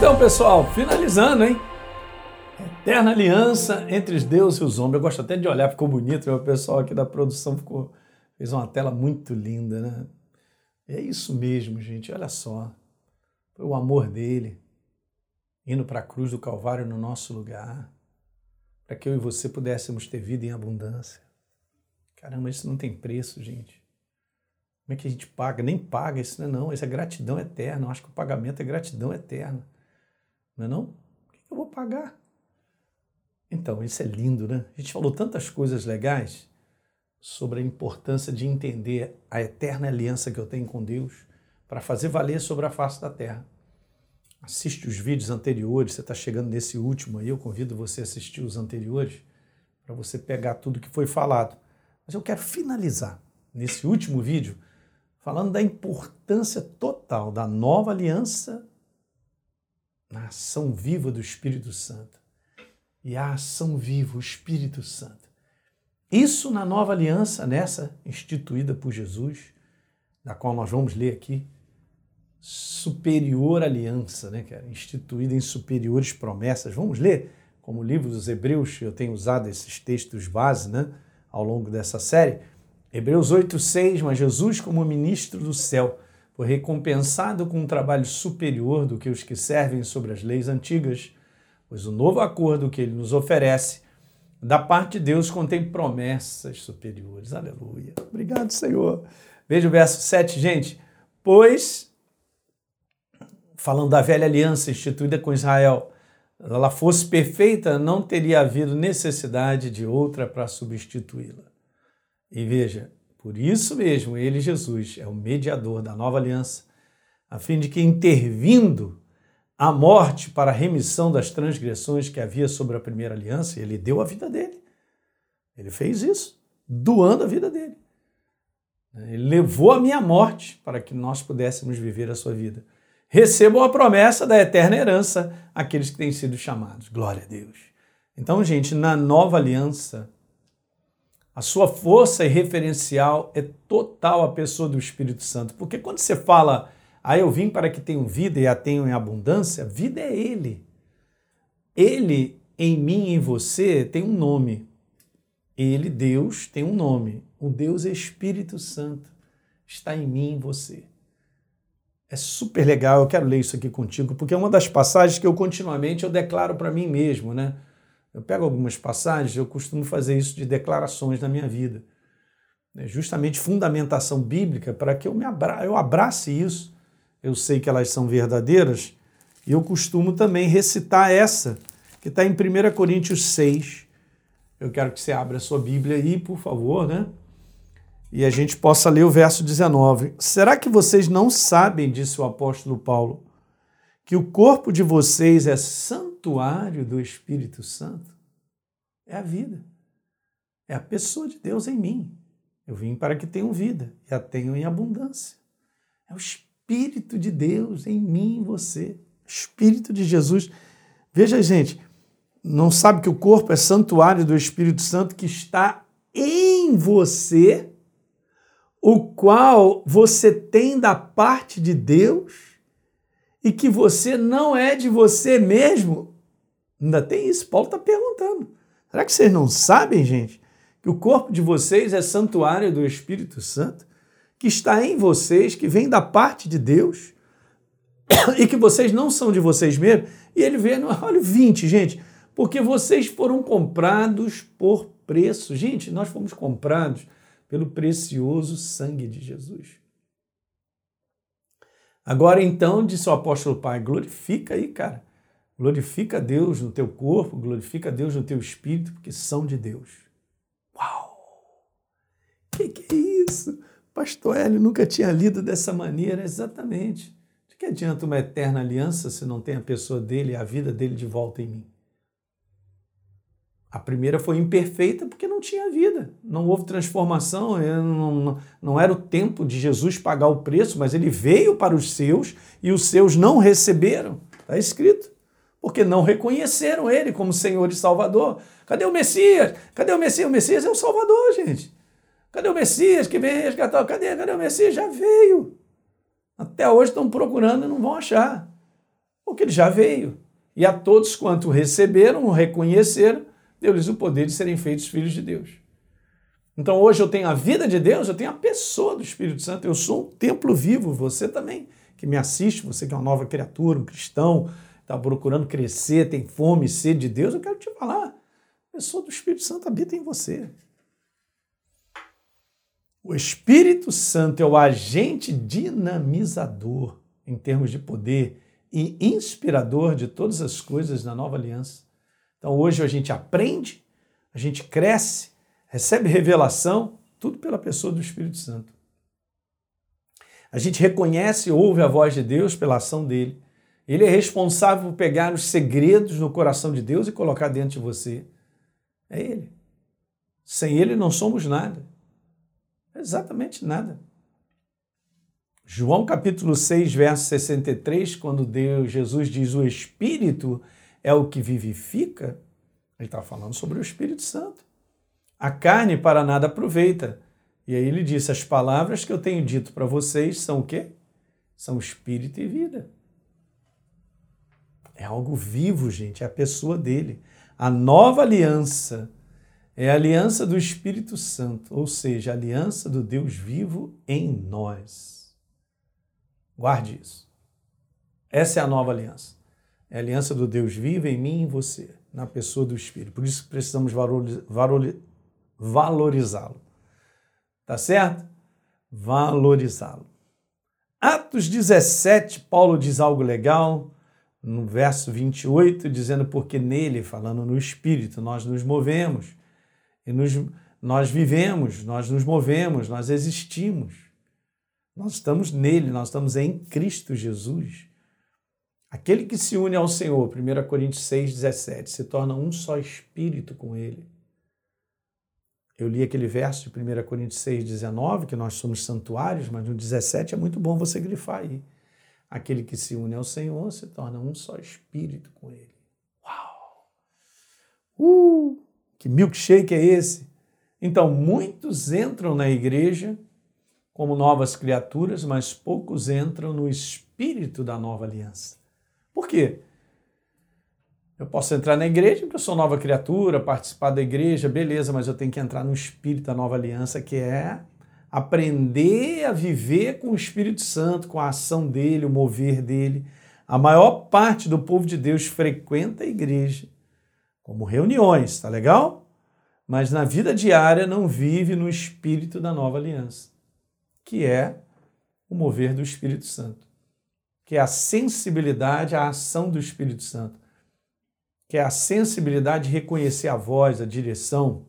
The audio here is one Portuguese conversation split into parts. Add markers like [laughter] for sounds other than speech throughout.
Então, pessoal, finalizando, hein? Eterna aliança entre os Deus e os homens. Eu gosto até de olhar, ficou bonito. Né? O pessoal aqui da produção ficou, fez uma tela muito linda, né? É isso mesmo, gente. Olha só. Foi o amor dele indo para a cruz do Calvário no nosso lugar, para que eu e você pudéssemos ter vida em abundância. Caramba, isso não tem preço, gente. Como é que a gente paga? Nem paga isso, não é não. Isso é gratidão eterna. Eu acho que o pagamento é gratidão eterna. Não é não? Por que eu vou pagar? Então, isso é lindo, né? A gente falou tantas coisas legais sobre a importância de entender a eterna aliança que eu tenho com Deus para fazer valer sobre a face da terra. Assiste os vídeos anteriores, você está chegando nesse último aí, eu convido você a assistir os anteriores para você pegar tudo que foi falado. Mas eu quero finalizar nesse último vídeo falando da importância total da nova aliança na ação viva do Espírito Santo. E a ação viva, o Espírito Santo. Isso na nova aliança, nessa instituída por Jesus, da qual nós vamos ler aqui, superior aliança, né, cara? instituída em superiores promessas. Vamos ler, como o livro dos Hebreus, eu tenho usado esses textos base né, ao longo dessa série. Hebreus 8,6, mas Jesus, como ministro do céu, foi recompensado com um trabalho superior do que os que servem sobre as leis antigas, pois o novo acordo que ele nos oferece, da parte de Deus, contém promessas superiores. Aleluia. Obrigado, Senhor. Veja o verso 7, gente. Pois falando da velha aliança instituída com Israel, ela fosse perfeita, não teria havido necessidade de outra para substituí-la. E veja, por isso mesmo, ele, Jesus, é o mediador da nova aliança, a fim de que, intervindo a morte para a remissão das transgressões que havia sobre a primeira aliança, ele deu a vida dele. Ele fez isso, doando a vida dele. Ele levou a minha morte para que nós pudéssemos viver a sua vida recebam a promessa da eterna herança aqueles que têm sido chamados. Glória a Deus. Então, gente, na nova aliança, a sua força e referencial é total a pessoa do Espírito Santo. Porque quando você fala, ah, eu vim para que tenham vida e a tenham em abundância, vida é Ele. Ele em mim e em você tem um nome. Ele, Deus, tem um nome. O Deus Espírito Santo está em mim e em você. É super legal, eu quero ler isso aqui contigo, porque é uma das passagens que eu continuamente eu declaro para mim mesmo, né? Eu pego algumas passagens, eu costumo fazer isso de declarações na minha vida. É justamente fundamentação bíblica para que eu, me abra eu abrace isso. Eu sei que elas são verdadeiras e eu costumo também recitar essa, que está em 1 Coríntios 6. Eu quero que você abra a sua Bíblia aí, por favor, né? e a gente possa ler o verso 19. Será que vocês não sabem, disse o apóstolo Paulo, que o corpo de vocês é santuário do Espírito Santo? É a vida. É a pessoa de Deus em mim. Eu vim para que tenham vida e a tenham em abundância. É o Espírito de Deus em mim e você. Espírito de Jesus. Veja, gente, não sabe que o corpo é santuário do Espírito Santo que está em você o qual você tem da parte de Deus e que você não é de você mesmo? Ainda tem isso, Paulo está perguntando. Será que vocês não sabem, gente, que o corpo de vocês é santuário do Espírito Santo, que está em vocês, que vem da parte de Deus [coughs] e que vocês não são de vocês mesmos? E ele vê, [laughs] olha, 20, gente, porque vocês foram comprados por preço. Gente, nós fomos comprados pelo precioso sangue de Jesus. Agora então, disse o apóstolo Pai, glorifica aí, cara. Glorifica Deus no teu corpo, glorifica Deus no teu espírito, porque são de Deus. Uau! Que que é isso? Pastor Hélio nunca tinha lido dessa maneira, exatamente. De que adianta uma eterna aliança se não tem a pessoa dele e a vida dele de volta em mim? A primeira foi imperfeita porque não tinha vida, não houve transformação, não, não, não, era o tempo de Jesus pagar o preço, mas ele veio para os seus e os seus não receberam. Está escrito. Porque não reconheceram ele como Senhor e Salvador. Cadê o Messias? Cadê o Messias? O Messias é o Salvador, gente. Cadê o Messias que vem resgatar? Cadê? Cadê o Messias? Já veio. Até hoje estão procurando e não vão achar. Porque ele já veio. E a todos quanto receberam, o reconheceram, deu-lhes o poder de serem feitos filhos de Deus. Então hoje eu tenho a vida de Deus, eu tenho a pessoa do Espírito Santo, eu sou um templo vivo, você também, que me assiste, você que é uma nova criatura, um cristão, está procurando crescer, tem fome, sede de Deus, eu quero te falar, a pessoa do Espírito Santo habita em você. O Espírito Santo é o agente dinamizador em termos de poder e inspirador de todas as coisas na nova aliança. Então hoje a gente aprende, a gente cresce, recebe [laughs] revelação, tudo pela pessoa do Espírito Santo. A gente reconhece e ouve a voz de Deus pela ação dele. Ele é responsável por pegar os segredos no coração de Deus e colocar dentro de você. É ele. Sem ele não somos nada. Exatamente nada. João capítulo 6, verso 63, quando Deus, Jesus diz o Espírito é o que vivifica, ele está falando sobre o Espírito Santo. A carne para nada aproveita. E aí ele disse: As palavras que eu tenho dito para vocês são o quê? São espírito e vida. É algo vivo, gente, é a pessoa dele. A nova aliança é a aliança do Espírito Santo, ou seja, a aliança do Deus vivo em nós. Guarde isso. Essa é a nova aliança. É a aliança do Deus vivo em mim e em você, na pessoa do Espírito. Por isso que precisamos valorizá-lo. Tá certo? Valorizá-lo. Atos 17, Paulo diz algo legal no verso 28, dizendo: Porque nele, falando no Espírito, nós nos movemos e nos, nós vivemos, nós nos movemos, nós existimos. Nós estamos nele, nós estamos em Cristo Jesus. Aquele que se une ao Senhor, 1 Coríntios 6, 17, se torna um só espírito com ele. Eu li aquele verso de 1 Coríntios 6, 19, que nós somos santuários, mas no 17 é muito bom você grifar aí. Aquele que se une ao Senhor se torna um só espírito com ele. Uau! Uh! Que milkshake é esse? Então, muitos entram na igreja como novas criaturas, mas poucos entram no espírito da nova aliança. Por quê? Eu posso entrar na igreja porque eu sou nova criatura, participar da igreja, beleza, mas eu tenho que entrar no espírito da nova aliança, que é aprender a viver com o Espírito Santo, com a ação dele, o mover dele. A maior parte do povo de Deus frequenta a igreja, como reuniões, tá legal? Mas na vida diária não vive no espírito da nova aliança, que é o mover do Espírito Santo, que é a sensibilidade à ação do Espírito Santo, que é a sensibilidade de reconhecer a voz, a direção,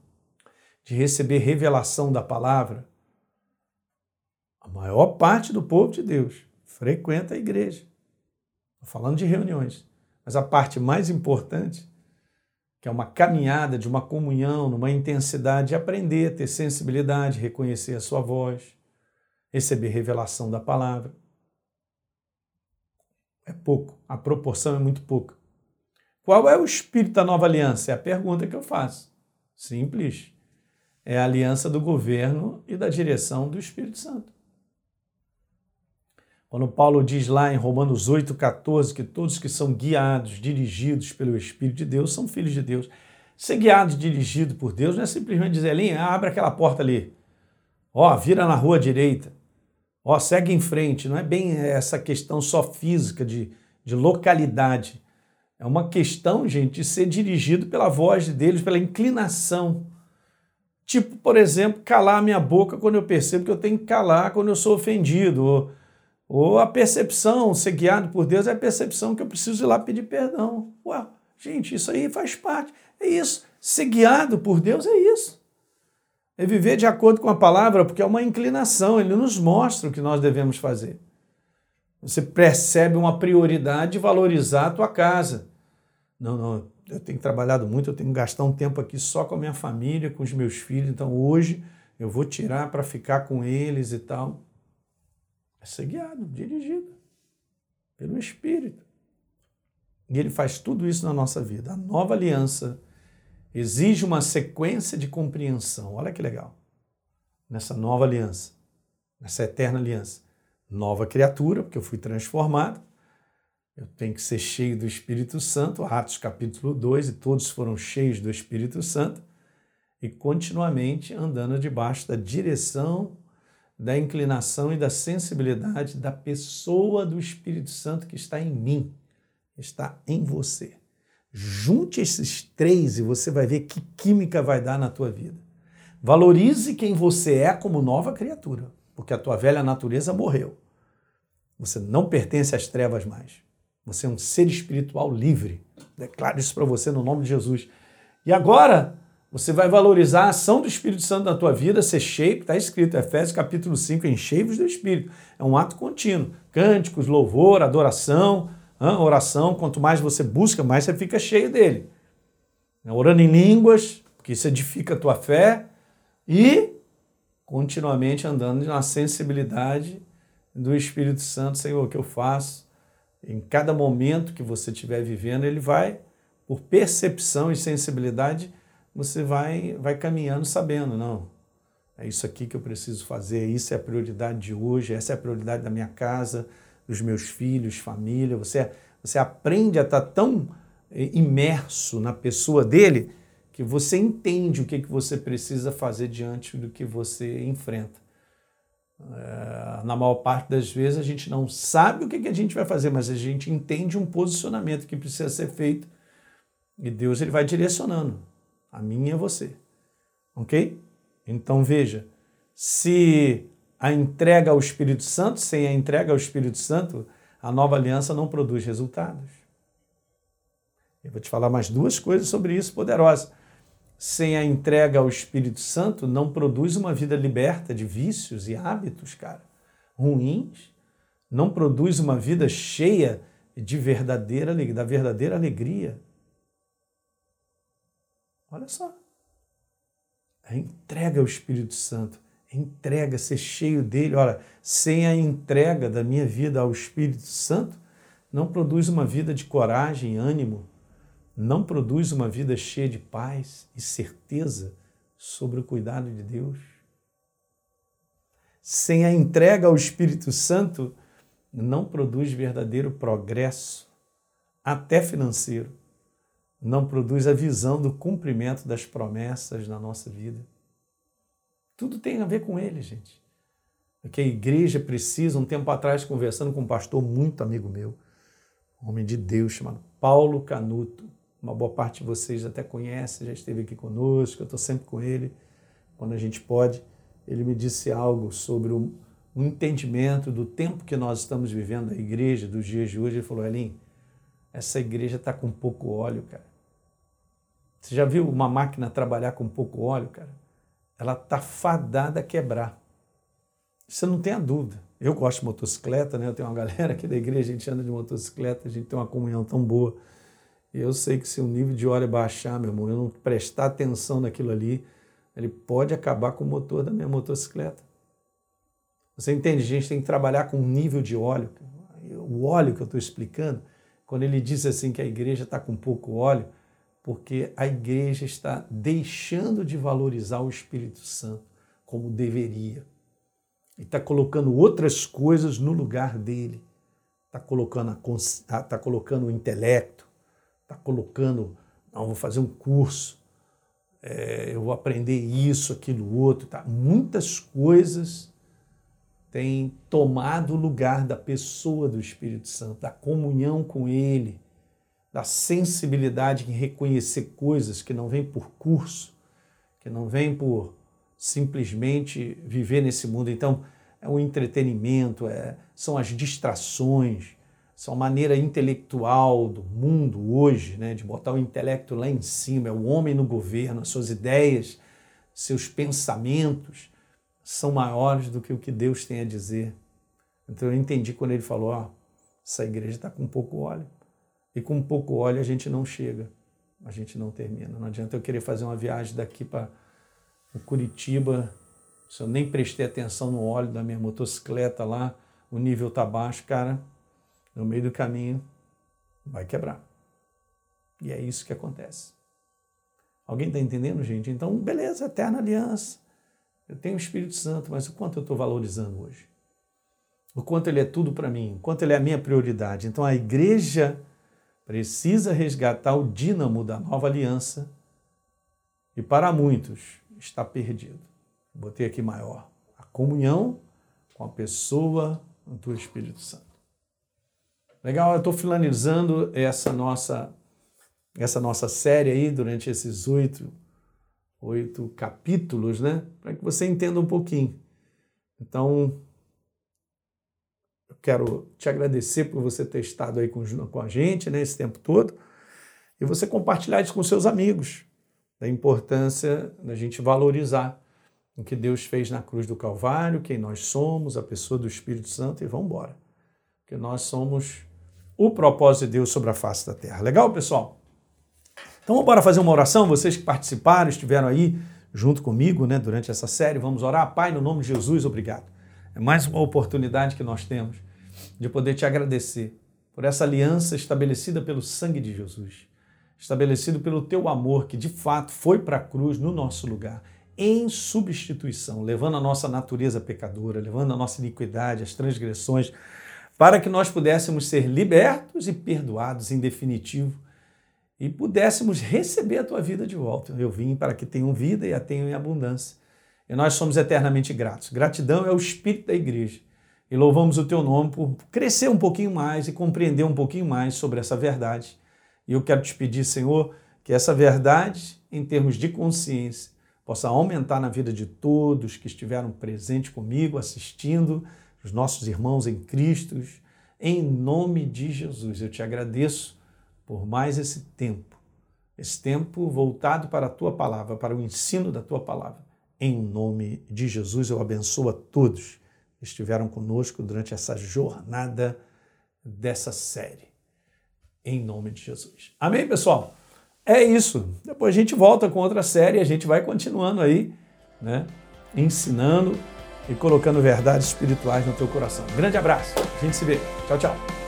de receber revelação da palavra. A maior parte do povo de Deus frequenta a igreja. Estou falando de reuniões. Mas a parte mais importante que é uma caminhada de uma comunhão, numa intensidade de aprender, ter sensibilidade, reconhecer a sua voz, receber revelação da palavra. É pouco, a proporção é muito pouca. Qual é o espírito da nova aliança? É a pergunta que eu faço. Simples. É a aliança do governo e da direção do Espírito Santo. Quando Paulo diz lá em Romanos 8,14 que todos que são guiados, dirigidos pelo Espírito de Deus são filhos de Deus. Ser guiado, dirigido por Deus não é simplesmente dizer, Linha, abre aquela porta ali. Ó, vira na rua direita. Ó, segue em frente. Não é bem essa questão só física, de, de localidade. É uma questão, gente, de ser dirigido pela voz de Deus, pela inclinação. Tipo, por exemplo, calar a minha boca quando eu percebo que eu tenho que calar quando eu sou ofendido. Ou ou a percepção, ser guiado por Deus é a percepção que eu preciso ir lá pedir perdão. Ué, gente, isso aí faz parte. É isso. Ser guiado por Deus é isso. É viver de acordo com a palavra, porque é uma inclinação, ele nos mostra o que nós devemos fazer. Você percebe uma prioridade de valorizar a tua casa. Não, não, eu tenho trabalhado muito, eu tenho que gastar um tempo aqui só com a minha família, com os meus filhos, então hoje eu vou tirar para ficar com eles e tal. É ser guiado, dirigido pelo Espírito. E ele faz tudo isso na nossa vida. A nova aliança exige uma sequência de compreensão. Olha que legal. Nessa nova aliança, nessa eterna aliança. Nova criatura, porque eu fui transformado. Eu tenho que ser cheio do Espírito Santo, Atos capítulo 2, e todos foram cheios do Espírito Santo, e continuamente andando debaixo da direção, da inclinação e da sensibilidade da pessoa do Espírito Santo que está em mim, está em você. Junte esses três e você vai ver que química vai dar na tua vida. Valorize quem você é como nova criatura, porque a tua velha natureza morreu. Você não pertence às trevas mais. Você é um ser espiritual livre. Declaro isso para você no nome de Jesus. E agora, você vai valorizar a ação do Espírito Santo na tua vida, ser cheio, está escrito, Efésios capítulo 5, enchei-vos do Espírito. É um ato contínuo. Cânticos, louvor, adoração, oração. Quanto mais você busca, mais você fica cheio dele. Orando em línguas, porque isso edifica a tua fé. E continuamente andando na sensibilidade do Espírito Santo, Senhor, o que eu faço em cada momento que você estiver vivendo, ele vai, por percepção e sensibilidade, você vai, vai caminhando sabendo, não, é isso aqui que eu preciso fazer, isso é a prioridade de hoje, essa é a prioridade da minha casa, dos meus filhos, família. Você, você aprende a estar tão eh, imerso na pessoa dele que você entende o que, que você precisa fazer diante do que você enfrenta. É, na maior parte das vezes a gente não sabe o que, que a gente vai fazer, mas a gente entende um posicionamento que precisa ser feito e Deus ele vai direcionando a mim e a você. Ok? Então veja, se a entrega ao Espírito Santo, sem a entrega ao Espírito Santo, a nova aliança não produz resultados. Eu vou te falar mais duas coisas sobre isso poderosas sem a entrega ao Espírito Santo, não produz uma vida liberta de vícios e hábitos, cara, ruins. Não produz uma vida cheia de verdadeira da verdadeira alegria. Olha só. A entrega ao Espírito Santo, entrega, ser cheio dele. Olha, sem a entrega da minha vida ao Espírito Santo, não produz uma vida de coragem, ânimo, não produz uma vida cheia de paz e certeza sobre o cuidado de Deus? Sem a entrega ao Espírito Santo, não produz verdadeiro progresso, até financeiro. Não produz a visão do cumprimento das promessas na nossa vida. Tudo tem a ver com ele, gente. O que a igreja precisa, um tempo atrás, conversando com um pastor muito amigo meu, um homem de Deus chamado Paulo Canuto uma boa parte de vocês até conhece, já esteve aqui conosco, eu estou sempre com ele, quando a gente pode. Ele me disse algo sobre o, um entendimento do tempo que nós estamos vivendo, a igreja, dos dias de hoje. Ele falou: Elim, essa igreja está com pouco óleo, cara. Você já viu uma máquina trabalhar com pouco óleo, cara? Ela está fadada a quebrar. Você não tem a dúvida. Eu gosto de motocicleta, né? Eu tenho uma galera aqui da igreja, a gente anda de motocicleta, a gente tem uma comunhão tão boa. Eu sei que se o nível de óleo baixar, meu irmão, eu não prestar atenção naquilo ali, ele pode acabar com o motor da minha motocicleta. Você entende? A gente tem que trabalhar com o nível de óleo. O óleo que eu estou explicando, quando ele diz assim que a igreja está com pouco óleo, porque a igreja está deixando de valorizar o Espírito Santo como deveria. E está colocando outras coisas no lugar dele. Está colocando, a, tá colocando o intelecto, está colocando, não, vou fazer um curso, é, eu vou aprender isso, aquilo, outro. Tá? Muitas coisas têm tomado o lugar da pessoa do Espírito Santo, da comunhão com Ele, da sensibilidade em reconhecer coisas que não vêm por curso, que não vêm por simplesmente viver nesse mundo. Então, é o entretenimento, é, são as distrações, essa maneira intelectual do mundo hoje, né, de botar o intelecto lá em cima, é o homem no governo, as suas ideias, seus pensamentos são maiores do que o que Deus tem a dizer. Então eu entendi quando ele falou: ó, essa igreja está com pouco óleo. E com pouco óleo a gente não chega, a gente não termina. Não adianta eu querer fazer uma viagem daqui para Curitiba, se eu nem prestei atenção no óleo da minha motocicleta lá, o nível está baixo, cara, no meio do caminho, vai quebrar. E é isso que acontece. Alguém está entendendo, gente? Então, beleza, eterna aliança. Eu tenho o Espírito Santo, mas o quanto eu estou valorizando hoje? o quanto ele é tudo para mim, o quanto ele é a minha prioridade. Então a igreja precisa resgatar o dínamo da nova aliança e para muitos está perdido. Botei aqui maior. A comunhão com a pessoa do Espírito Santo. Legal, eu estou finalizando essa nossa essa nossa série aí durante esses oito, oito capítulos, né? Para que você entenda um pouquinho. Então, eu quero te agradecer por você ter estado aí com, com a gente né, esse tempo todo e você compartilhar isso com seus amigos, da importância da gente valorizar o que Deus fez na cruz do Calvário, quem nós somos, a pessoa do Espírito Santo e vamos embora. Porque nós somos o propósito de Deus sobre a face da terra. Legal, pessoal? Então vamos embora fazer uma oração, vocês que participaram, estiveram aí junto comigo né, durante essa série, vamos orar. Pai, no nome de Jesus, obrigado. É mais uma oportunidade que nós temos de poder te agradecer por essa aliança estabelecida pelo sangue de Jesus, estabelecido pelo teu amor que de fato foi para a cruz no nosso lugar, em substituição, levando a nossa natureza pecadora, levando a nossa iniquidade, as transgressões, para que nós pudéssemos ser libertos e perdoados em definitivo e pudéssemos receber a tua vida de volta. Eu vim para que tenham vida e a tenham em abundância. E nós somos eternamente gratos. Gratidão é o espírito da igreja. E louvamos o teu nome por crescer um pouquinho mais e compreender um pouquinho mais sobre essa verdade. E eu quero te pedir, Senhor, que essa verdade, em termos de consciência, possa aumentar na vida de todos que estiveram presentes comigo, assistindo os nossos irmãos em Cristo. Em nome de Jesus, eu te agradeço por mais esse tempo, esse tempo voltado para a tua palavra, para o ensino da tua palavra. Em nome de Jesus, eu abençoo a todos que estiveram conosco durante essa jornada dessa série. Em nome de Jesus. Amém, pessoal? É isso. Depois a gente volta com outra série, a gente vai continuando aí, né? Ensinando e colocando verdades espirituais no teu coração. grande abraço. A gente se vê. Tchau, tchau.